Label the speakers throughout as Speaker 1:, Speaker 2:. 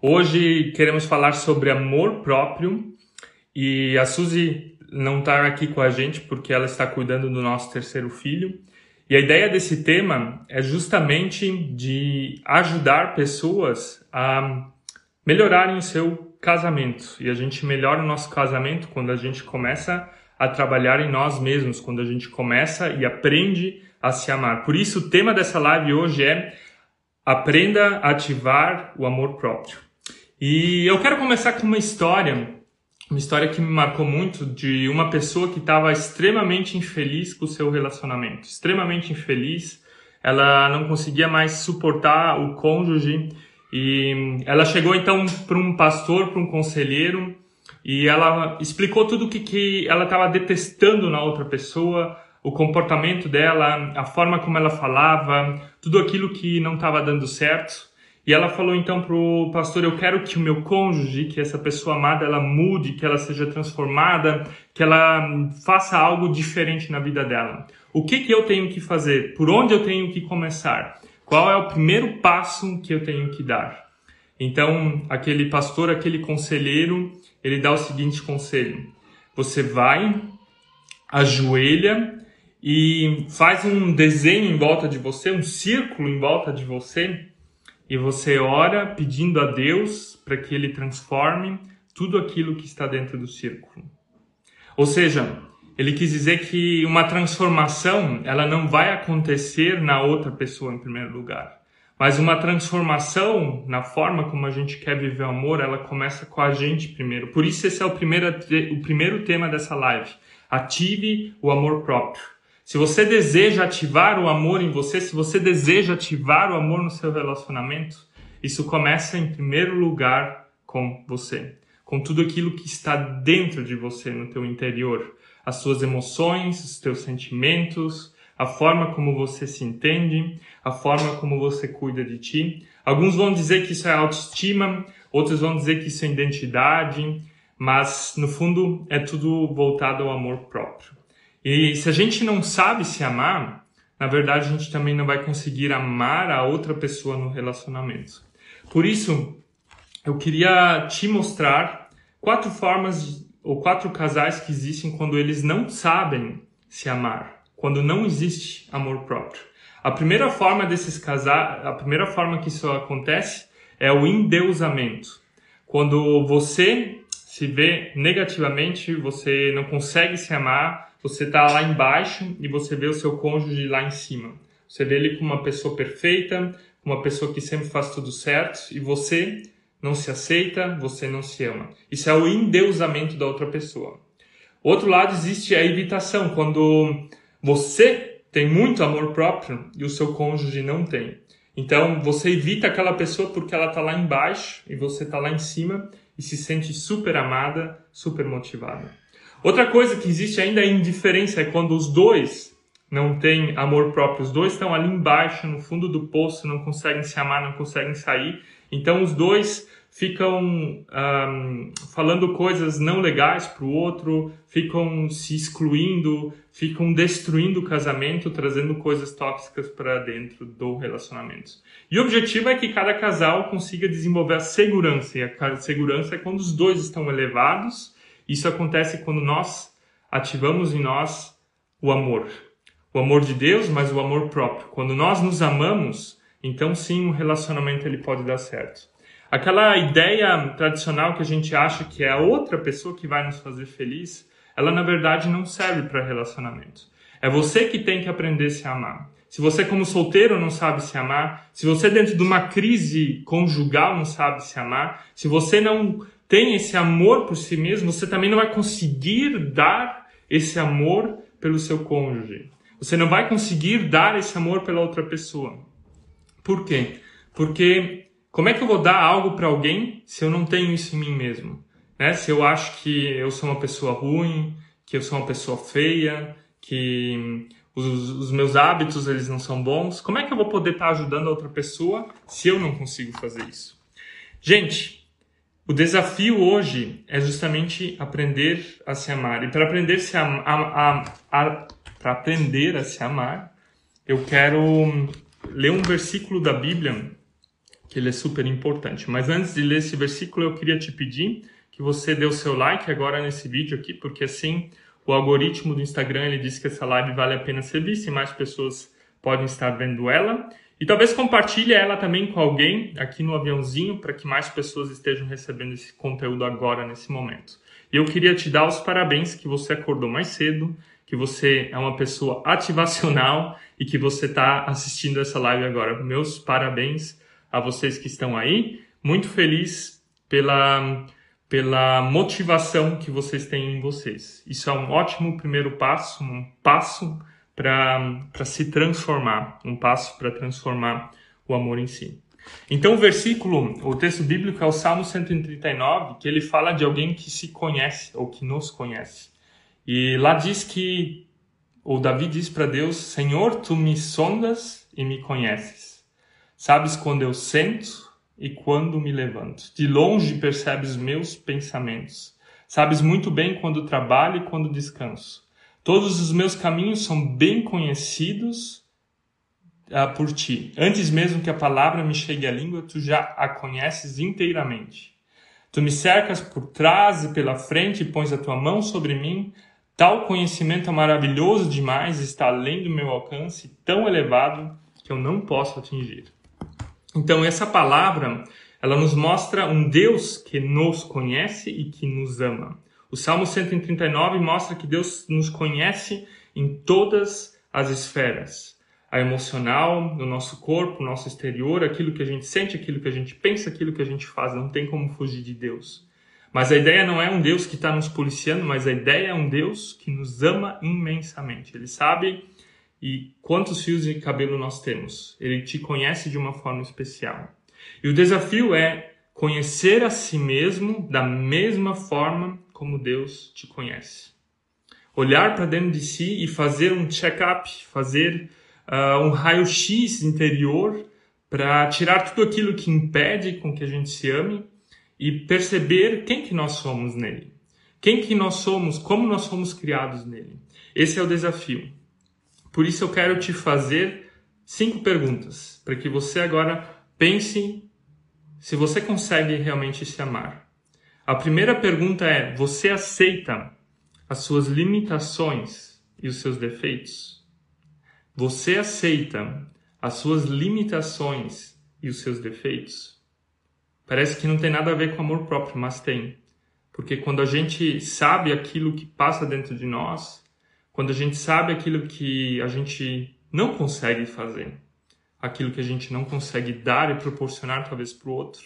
Speaker 1: Hoje queremos falar sobre amor próprio e a Suzy não está aqui com a gente porque ela está cuidando do nosso terceiro filho. E a ideia desse tema é justamente de ajudar pessoas a melhorarem o seu casamento. E a gente melhora o nosso casamento quando a gente começa a trabalhar em nós mesmos, quando a gente começa e aprende a se amar. Por isso, o tema dessa live hoje é Aprenda a ativar o amor próprio. E eu quero começar com uma história, uma história que me marcou muito de uma pessoa que estava extremamente infeliz com o seu relacionamento, extremamente infeliz. Ela não conseguia mais suportar o cônjuge e ela chegou então para um pastor, para um conselheiro e ela explicou tudo o que, que ela estava detestando na outra pessoa, o comportamento dela, a forma como ela falava, tudo aquilo que não estava dando certo. E ela falou então pro pastor: Eu quero que o meu cônjuge, que essa pessoa amada, ela mude, que ela seja transformada, que ela faça algo diferente na vida dela. O que, que eu tenho que fazer? Por onde eu tenho que começar? Qual é o primeiro passo que eu tenho que dar? Então, aquele pastor, aquele conselheiro, ele dá o seguinte conselho: Você vai, ajoelha e faz um desenho em volta de você, um círculo em volta de você e você ora pedindo a Deus para que ele transforme tudo aquilo que está dentro do círculo. Ou seja, ele quis dizer que uma transformação, ela não vai acontecer na outra pessoa em primeiro lugar. Mas uma transformação na forma como a gente quer viver o amor, ela começa com a gente primeiro. Por isso esse é o primeiro, o primeiro tema dessa live. Ative o amor próprio. Se você deseja ativar o amor em você, se você deseja ativar o amor no seu relacionamento, isso começa em primeiro lugar com você, com tudo aquilo que está dentro de você, no teu interior, as suas emoções, os teus sentimentos, a forma como você se entende, a forma como você cuida de ti. Alguns vão dizer que isso é autoestima, outros vão dizer que isso é identidade, mas no fundo é tudo voltado ao amor próprio. E se a gente não sabe se amar, na verdade a gente também não vai conseguir amar a outra pessoa no relacionamento. Por isso, eu queria te mostrar quatro formas ou quatro casais que existem quando eles não sabem se amar, quando não existe amor próprio. A primeira forma desses casais, a primeira forma que isso acontece é o endeusamento. Quando você se vê negativamente, você não consegue se amar, você está lá embaixo e você vê o seu cônjuge lá em cima. Você vê ele como uma pessoa perfeita, uma pessoa que sempre faz tudo certo e você não se aceita, você não se ama. Isso é o endeusamento da outra pessoa. Outro lado existe a evitação, quando você tem muito amor próprio e o seu cônjuge não tem. Então você evita aquela pessoa porque ela está lá embaixo e você está lá em cima e se sente super amada, super motivada. Outra coisa que existe ainda em indiferença é quando os dois não têm amor próprio, os dois estão ali embaixo, no fundo do poço, não conseguem se amar, não conseguem sair. Então os dois ficam um, falando coisas não legais para o outro, ficam se excluindo, ficam destruindo o casamento, trazendo coisas tóxicas para dentro do relacionamento. E o objetivo é que cada casal consiga desenvolver a segurança, e a segurança é quando os dois estão elevados isso acontece quando nós ativamos em nós o amor. O amor de Deus, mas o amor próprio. Quando nós nos amamos, então sim, o relacionamento ele pode dar certo. Aquela ideia tradicional que a gente acha que é a outra pessoa que vai nos fazer feliz, ela na verdade não serve para relacionamento. É você que tem que aprender a se amar. Se você como solteiro não sabe se amar, se você dentro de uma crise conjugal não sabe se amar, se você não tem esse amor por si mesmo, você também não vai conseguir dar esse amor pelo seu cônjuge. Você não vai conseguir dar esse amor pela outra pessoa. Por quê? Porque como é que eu vou dar algo para alguém se eu não tenho isso em mim mesmo? Né? Se eu acho que eu sou uma pessoa ruim, que eu sou uma pessoa feia, que os, os, meus hábitos eles não são bons, como é que eu vou poder estar tá ajudando a outra pessoa se eu não consigo fazer isso? Gente, o desafio hoje é justamente aprender a se amar. E para aprender, a, aprender a se amar, eu quero ler um versículo da Bíblia que ele é super importante. Mas antes de ler esse versículo, eu queria te pedir que você dê o seu like agora nesse vídeo aqui, porque assim o algoritmo do Instagram ele diz que essa live vale a pena ser vista e mais pessoas podem estar vendo ela. E talvez compartilhe ela também com alguém aqui no aviãozinho para que mais pessoas estejam recebendo esse conteúdo agora nesse momento. E eu queria te dar os parabéns que você acordou mais cedo, que você é uma pessoa ativacional e que você está assistindo essa live agora. Meus parabéns a vocês que estão aí. Muito feliz pela, pela motivação que vocês têm em vocês. Isso é um ótimo primeiro passo, um passo para se transformar, um passo para transformar o amor em si. Então, o versículo, o texto bíblico é o Salmo 139, que ele fala de alguém que se conhece ou que nos conhece. E lá diz que, o Davi diz para Deus: Senhor, tu me sondas e me conheces. Sabes quando eu sento e quando me levanto. De longe percebes meus pensamentos. Sabes muito bem quando trabalho e quando descanso. Todos os meus caminhos são bem conhecidos uh, por ti. Antes mesmo que a palavra me chegue à língua, tu já a conheces inteiramente. Tu me cercas por trás e pela frente e pões a tua mão sobre mim. Tal conhecimento é maravilhoso demais, está além do meu alcance, tão elevado que eu não posso atingir. Então, essa palavra, ela nos mostra um Deus que nos conhece e que nos ama. O Salmo 139 mostra que Deus nos conhece em todas as esferas a emocional, no nosso corpo, no nosso exterior, aquilo que a gente sente, aquilo que a gente pensa, aquilo que a gente faz. Não tem como fugir de Deus. Mas a ideia não é um Deus que está nos policiando, mas a ideia é um Deus que nos ama imensamente. Ele sabe e quantos fios de cabelo nós temos. Ele te conhece de uma forma especial. E o desafio é conhecer a si mesmo da mesma forma como Deus te conhece. Olhar para dentro de si e fazer um check-up, fazer uh, um raio-x interior para tirar tudo aquilo que impede com que a gente se ame e perceber quem que nós somos nele. Quem que nós somos, como nós somos criados nele. Esse é o desafio. Por isso eu quero te fazer cinco perguntas, para que você agora pense se você consegue realmente se amar. A primeira pergunta é: você aceita as suas limitações e os seus defeitos? Você aceita as suas limitações e os seus defeitos? Parece que não tem nada a ver com amor próprio, mas tem. Porque quando a gente sabe aquilo que passa dentro de nós, quando a gente sabe aquilo que a gente não consegue fazer, aquilo que a gente não consegue dar e proporcionar talvez para o outro,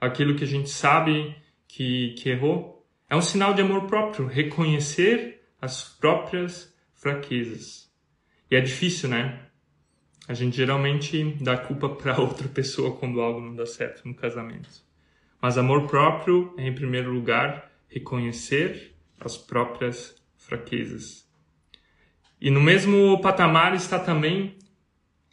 Speaker 1: aquilo que a gente sabe que, que errou, é um sinal de amor próprio, reconhecer as próprias fraquezas. E é difícil, né? A gente geralmente dá culpa para outra pessoa quando algo não dá certo no casamento. Mas amor próprio é, em primeiro lugar, reconhecer as próprias fraquezas. E no mesmo patamar está também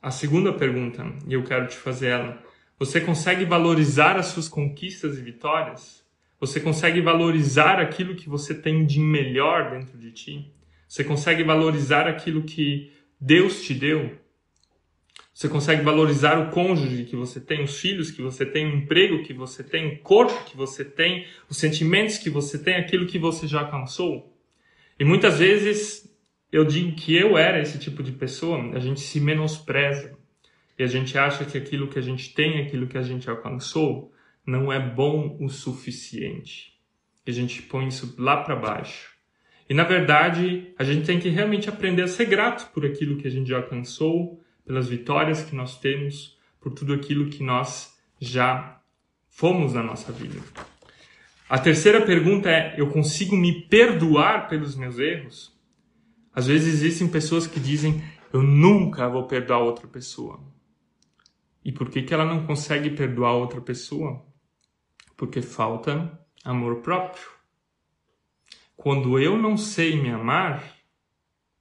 Speaker 1: a segunda pergunta, e eu quero te fazer ela. Você consegue valorizar as suas conquistas e vitórias? Você consegue valorizar aquilo que você tem de melhor dentro de ti? Você consegue valorizar aquilo que Deus te deu. Você consegue valorizar o cônjuge que você tem, os filhos que você tem, o emprego que você tem, o corpo que você tem, os sentimentos que você tem, aquilo que você já alcançou. E muitas vezes eu digo que eu era esse tipo de pessoa, a gente se menospreza e a gente acha que aquilo que a gente tem, aquilo que a gente alcançou, não é bom o suficiente. E a gente põe isso lá para baixo. E na verdade, a gente tem que realmente aprender a ser grato por aquilo que a gente já alcançou, pelas vitórias que nós temos, por tudo aquilo que nós já fomos na nossa vida. A terceira pergunta é: eu consigo me perdoar pelos meus erros? Às vezes existem pessoas que dizem: eu nunca vou perdoar outra pessoa. E por que, que ela não consegue perdoar outra pessoa? Porque falta amor próprio. Quando eu não sei me amar,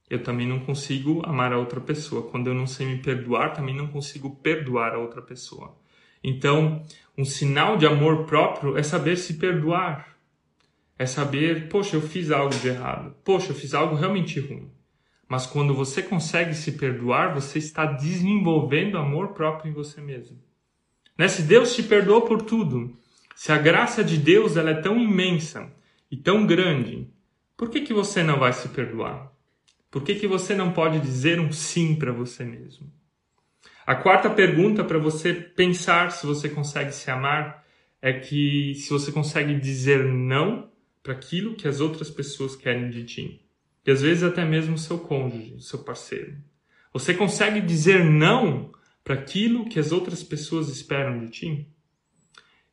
Speaker 1: eu também não consigo amar a outra pessoa. Quando eu não sei me perdoar, também não consigo perdoar a outra pessoa. Então, um sinal de amor próprio é saber se perdoar. É saber, poxa, eu fiz algo de errado. Poxa, eu fiz algo realmente ruim. Mas quando você consegue se perdoar, você está desenvolvendo amor próprio em você mesmo. Né? Se Deus te perdoou por tudo, se a graça de Deus ela é tão imensa e tão grande, por que, que você não vai se perdoar? Por que, que você não pode dizer um sim para você mesmo? A quarta pergunta para você pensar se você consegue se amar é que se você consegue dizer não para aquilo que as outras pessoas querem de ti. E às vezes até mesmo seu cônjuge, seu parceiro. Você consegue dizer não para aquilo que as outras pessoas esperam de ti?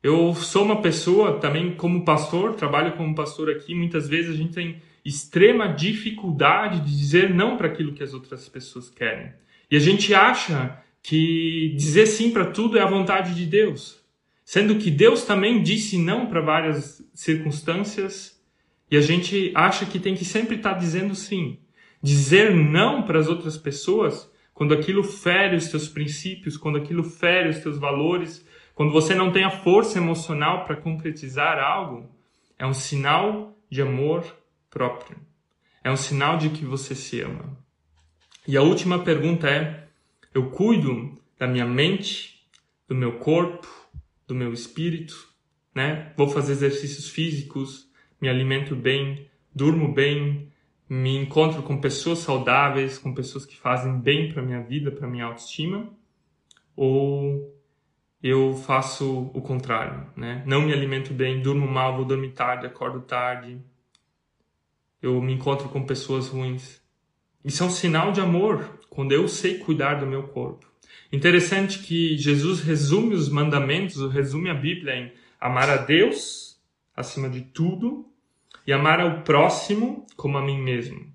Speaker 1: Eu sou uma pessoa também como pastor, trabalho como pastor aqui, muitas vezes a gente tem extrema dificuldade de dizer não para aquilo que as outras pessoas querem. E a gente acha que dizer sim para tudo é a vontade de Deus, sendo que Deus também disse não para várias circunstâncias e a gente acha que tem que sempre estar tá dizendo sim. Dizer não para as outras pessoas quando aquilo fere os teus princípios, quando aquilo fere os teus valores, quando você não tem a força emocional para concretizar algo, é um sinal de amor próprio. É um sinal de que você se ama. E a última pergunta é: eu cuido da minha mente, do meu corpo, do meu espírito, né? Vou fazer exercícios físicos, me alimento bem, durmo bem, me encontro com pessoas saudáveis, com pessoas que fazem bem para minha vida, para minha autoestima, ou eu faço o contrário, né? Não me alimento bem, durmo mal, vou dormir tarde, acordo tarde. Eu me encontro com pessoas ruins. Isso é um sinal de amor, quando eu sei cuidar do meu corpo. Interessante que Jesus resume os mandamentos, resume a Bíblia em amar a Deus acima de tudo e amar ao próximo como a mim mesmo.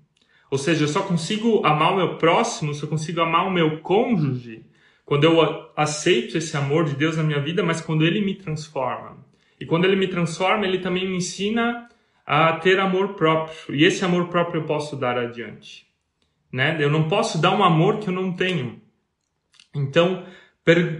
Speaker 1: Ou seja, eu só consigo amar o meu próximo, só consigo amar o meu cônjuge quando eu aceito esse amor de Deus na minha vida, mas quando ele me transforma. E quando ele me transforma, ele também me ensina a ter amor próprio. E esse amor próprio eu posso dar adiante. Né? Eu não posso dar um amor que eu não tenho. Então,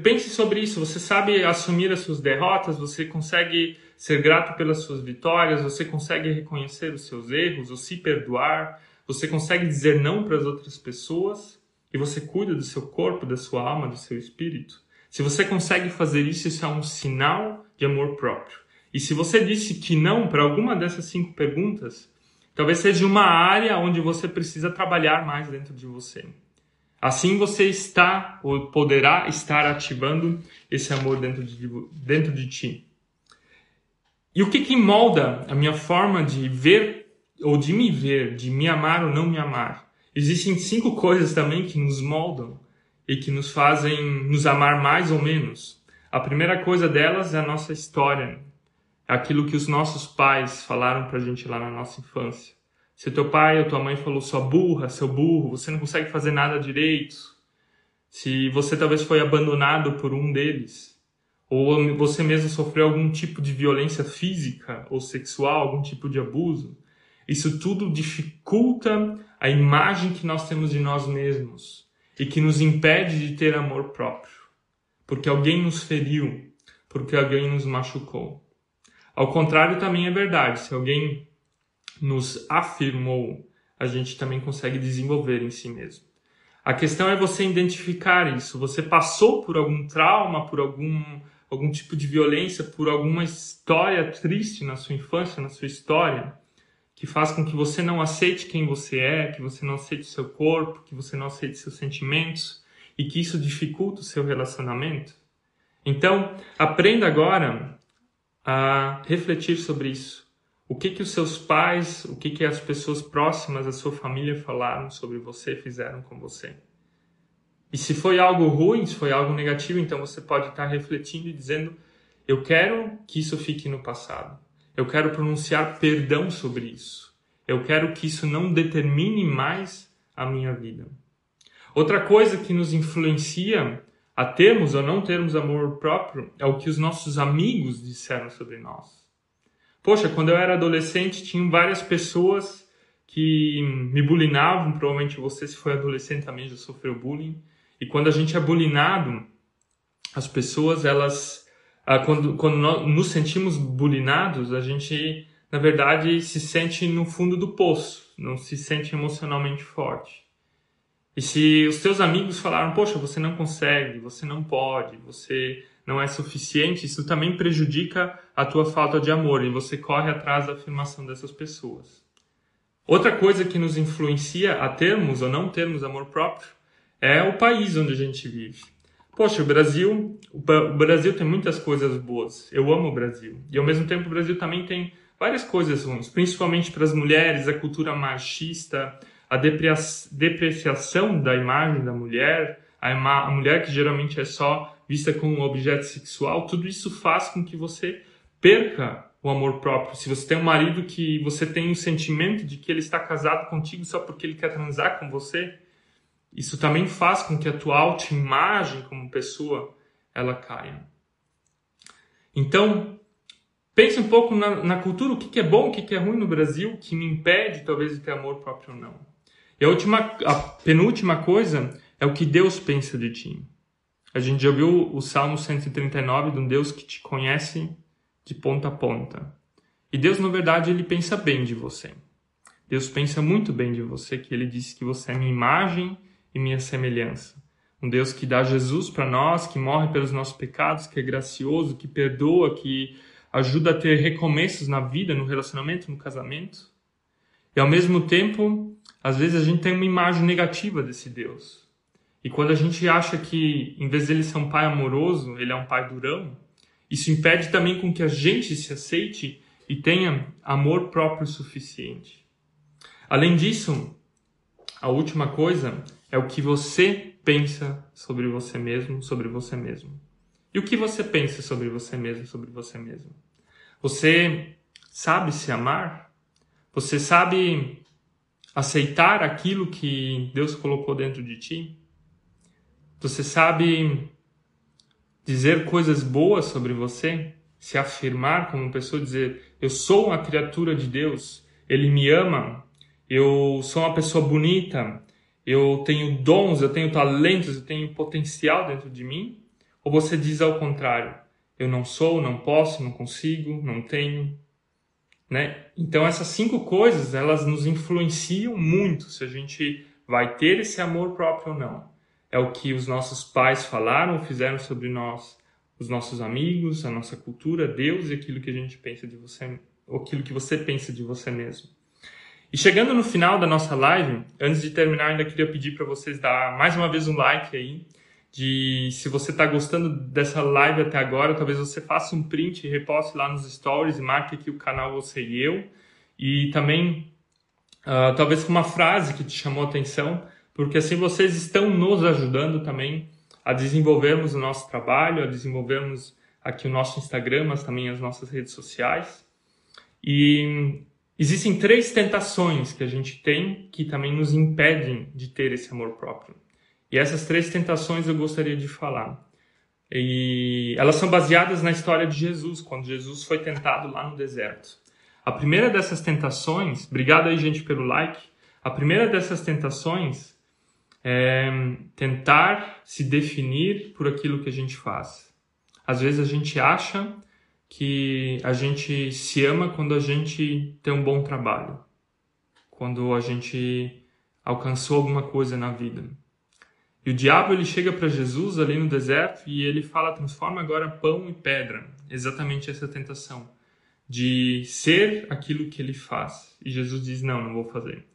Speaker 1: pense sobre isso. Você sabe assumir as suas derrotas, você consegue ser grato pelas suas vitórias, você consegue reconhecer os seus erros, ou se perdoar, você consegue dizer não para as outras pessoas e você cuida do seu corpo, da sua alma, do seu espírito. Se você consegue fazer isso, isso é um sinal de amor próprio. E se você disse que não para alguma dessas cinco perguntas, talvez seja uma área onde você precisa trabalhar mais dentro de você. Assim você está ou poderá estar ativando esse amor dentro de, dentro de ti. E o que, que molda a minha forma de ver ou de me ver, de me amar ou não me amar? Existem cinco coisas também que nos moldam e que nos fazem nos amar mais ou menos. A primeira coisa delas é a nossa história, é aquilo que os nossos pais falaram pra gente lá na nossa infância. Se teu pai ou tua mãe falou sua burra, seu burro, você não consegue fazer nada direito. Se você talvez foi abandonado por um deles, ou você mesmo sofreu algum tipo de violência física ou sexual, algum tipo de abuso, isso tudo dificulta a imagem que nós temos de nós mesmos e que nos impede de ter amor próprio, porque alguém nos feriu, porque alguém nos machucou. Ao contrário, também é verdade, se alguém nos afirmou, a gente também consegue desenvolver em si mesmo. A questão é você identificar isso. Você passou por algum trauma, por algum algum tipo de violência por alguma história triste na sua infância, na sua história, que faz com que você não aceite quem você é, que você não aceite seu corpo, que você não aceite seus sentimentos e que isso dificulta o seu relacionamento. Então, aprenda agora a refletir sobre isso. O que que os seus pais, o que que as pessoas próximas da sua família falaram sobre você, fizeram com você? E se foi algo ruim, se foi algo negativo, então você pode estar refletindo e dizendo: Eu quero que isso fique no passado. Eu quero pronunciar perdão sobre isso. Eu quero que isso não determine mais a minha vida. Outra coisa que nos influencia a termos ou não termos amor próprio é o que os nossos amigos disseram sobre nós. Poxa, quando eu era adolescente, tinham várias pessoas que me bulinavam. Provavelmente você, se foi adolescente, também já sofreu bullying. E quando a gente é bulinado, as pessoas, elas, ah, quando, quando nós nos sentimos bulinados, a gente, na verdade, se sente no fundo do poço, não se sente emocionalmente forte. E se os teus amigos falaram, poxa, você não consegue, você não pode, você não é suficiente, isso também prejudica a tua falta de amor e você corre atrás da afirmação dessas pessoas. Outra coisa que nos influencia a termos ou não termos amor próprio é o país onde a gente vive. Poxa, o Brasil, o Brasil tem muitas coisas boas. Eu amo o Brasil. E ao mesmo tempo o Brasil também tem várias coisas ruins, principalmente para as mulheres, a cultura machista, a depreciação da imagem da mulher, a, a mulher que geralmente é só vista como um objeto sexual, tudo isso faz com que você perca o amor próprio. Se você tem um marido que você tem o sentimento de que ele está casado contigo só porque ele quer transar com você, isso também faz com que a tua autoimagem como pessoa ela caia. Então, pense um pouco na, na cultura, o que, que, é bom, o que, que é ruim no Brasil, que me impede talvez de ter amor próprio ou não. E a última, a penúltima coisa é o que Deus pensa de ti. A gente já viu o Salmo 139 de um Deus que te conhece de ponta a ponta. E Deus, na verdade, ele pensa bem de você. Deus pensa muito bem de você, que ele disse que você é minha imagem e minha semelhança. Um Deus que dá Jesus para nós, que morre pelos nossos pecados, que é gracioso, que perdoa, que ajuda a ter recomeços na vida, no relacionamento, no casamento. E ao mesmo tempo, às vezes a gente tem uma imagem negativa desse Deus. E quando a gente acha que, em vez dele ser um pai amoroso, ele é um pai durão, isso impede também com que a gente se aceite e tenha amor próprio suficiente. Além disso, a última coisa é o que você pensa sobre você mesmo, sobre você mesmo. E o que você pensa sobre você mesmo, sobre você mesmo? Você sabe se amar? Você sabe aceitar aquilo que Deus colocou dentro de ti? Você sabe dizer coisas boas sobre você? Se afirmar como pessoa, dizer: Eu sou uma criatura de Deus, Ele me ama, eu sou uma pessoa bonita, eu tenho dons, eu tenho talentos, eu tenho potencial dentro de mim? Ou você diz ao contrário: Eu não sou, não posso, não consigo, não tenho? Né? Então essas cinco coisas elas nos influenciam muito se a gente vai ter esse amor próprio ou não é o que os nossos pais falaram, fizeram sobre nós, os nossos amigos, a nossa cultura, Deus e aquilo que a gente pensa de você, aquilo que você pensa de você mesmo. E chegando no final da nossa live, antes de terminar, ainda queria pedir para vocês dar mais uma vez um like aí. De se você está gostando dessa live até agora, talvez você faça um print e reposte lá nos stories e marque aqui o canal Você e Eu. E também, uh, talvez com uma frase que te chamou a atenção, porque assim vocês estão nos ajudando também a desenvolvermos o nosso trabalho, a desenvolvermos aqui o nosso Instagram, mas também as nossas redes sociais. E existem três tentações que a gente tem que também nos impedem de ter esse amor próprio. E essas três tentações eu gostaria de falar. E elas são baseadas na história de Jesus, quando Jesus foi tentado lá no deserto. A primeira dessas tentações, obrigado aí gente pelo like. A primeira dessas tentações é tentar se definir por aquilo que a gente faz. Às vezes a gente acha que a gente se ama quando a gente tem um bom trabalho, quando a gente alcançou alguma coisa na vida. E o diabo ele chega para Jesus ali no deserto e ele fala: transforma agora pão em pedra. Exatamente essa tentação de ser aquilo que ele faz. E Jesus diz: não, não vou fazer.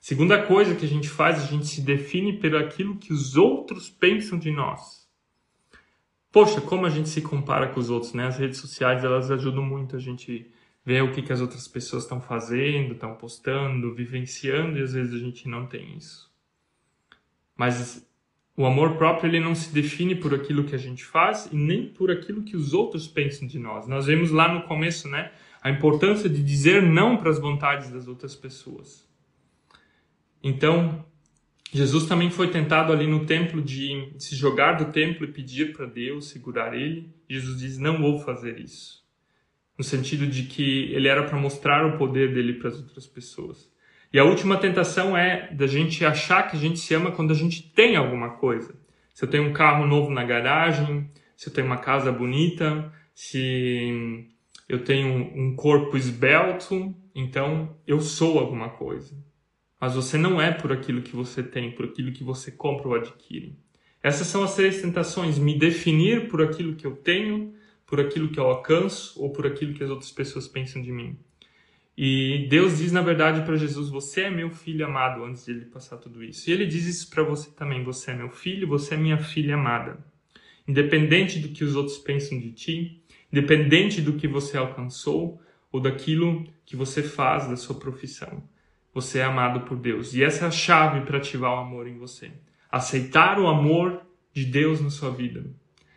Speaker 1: Segunda coisa que a gente faz, a gente se define pelo aquilo que os outros pensam de nós. Poxa, como a gente se compara com os outros, né? As redes sociais, elas ajudam muito a gente ver o que, que as outras pessoas estão fazendo, estão postando, vivenciando, e às vezes a gente não tem isso. Mas o amor próprio, ele não se define por aquilo que a gente faz e nem por aquilo que os outros pensam de nós. Nós vemos lá no começo, né? A importância de dizer não para as vontades das outras pessoas. Então, Jesus também foi tentado ali no templo de se jogar do templo e pedir para Deus segurar ele. Jesus diz: Não vou fazer isso. No sentido de que ele era para mostrar o poder dele para as outras pessoas. E a última tentação é da gente achar que a gente se ama quando a gente tem alguma coisa. Se eu tenho um carro novo na garagem, se eu tenho uma casa bonita, se eu tenho um corpo esbelto, então eu sou alguma coisa. Mas você não é por aquilo que você tem, por aquilo que você compra ou adquire. Essas são as três tentações: me definir por aquilo que eu tenho, por aquilo que eu alcanço ou por aquilo que as outras pessoas pensam de mim. E Deus diz, na verdade, para Jesus: Você é meu filho amado, antes de ele passar tudo isso. E ele diz isso para você também: Você é meu filho, você é minha filha amada. Independente do que os outros pensam de ti, independente do que você alcançou ou daquilo que você faz da sua profissão, você é amado por Deus. E essa é a chave para ativar o amor em você. Aceitar o amor de Deus na sua vida.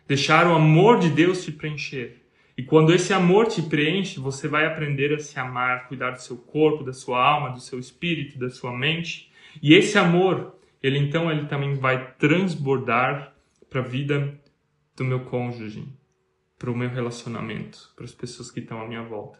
Speaker 1: Deixar o amor de Deus te preencher e quando esse amor te preenche, você vai aprender a se amar, cuidar do seu corpo, da sua alma, do seu espírito, da sua mente. E esse amor, ele então ele também vai transbordar para a vida do meu cônjuge, para o meu relacionamento, para as pessoas que estão à minha volta.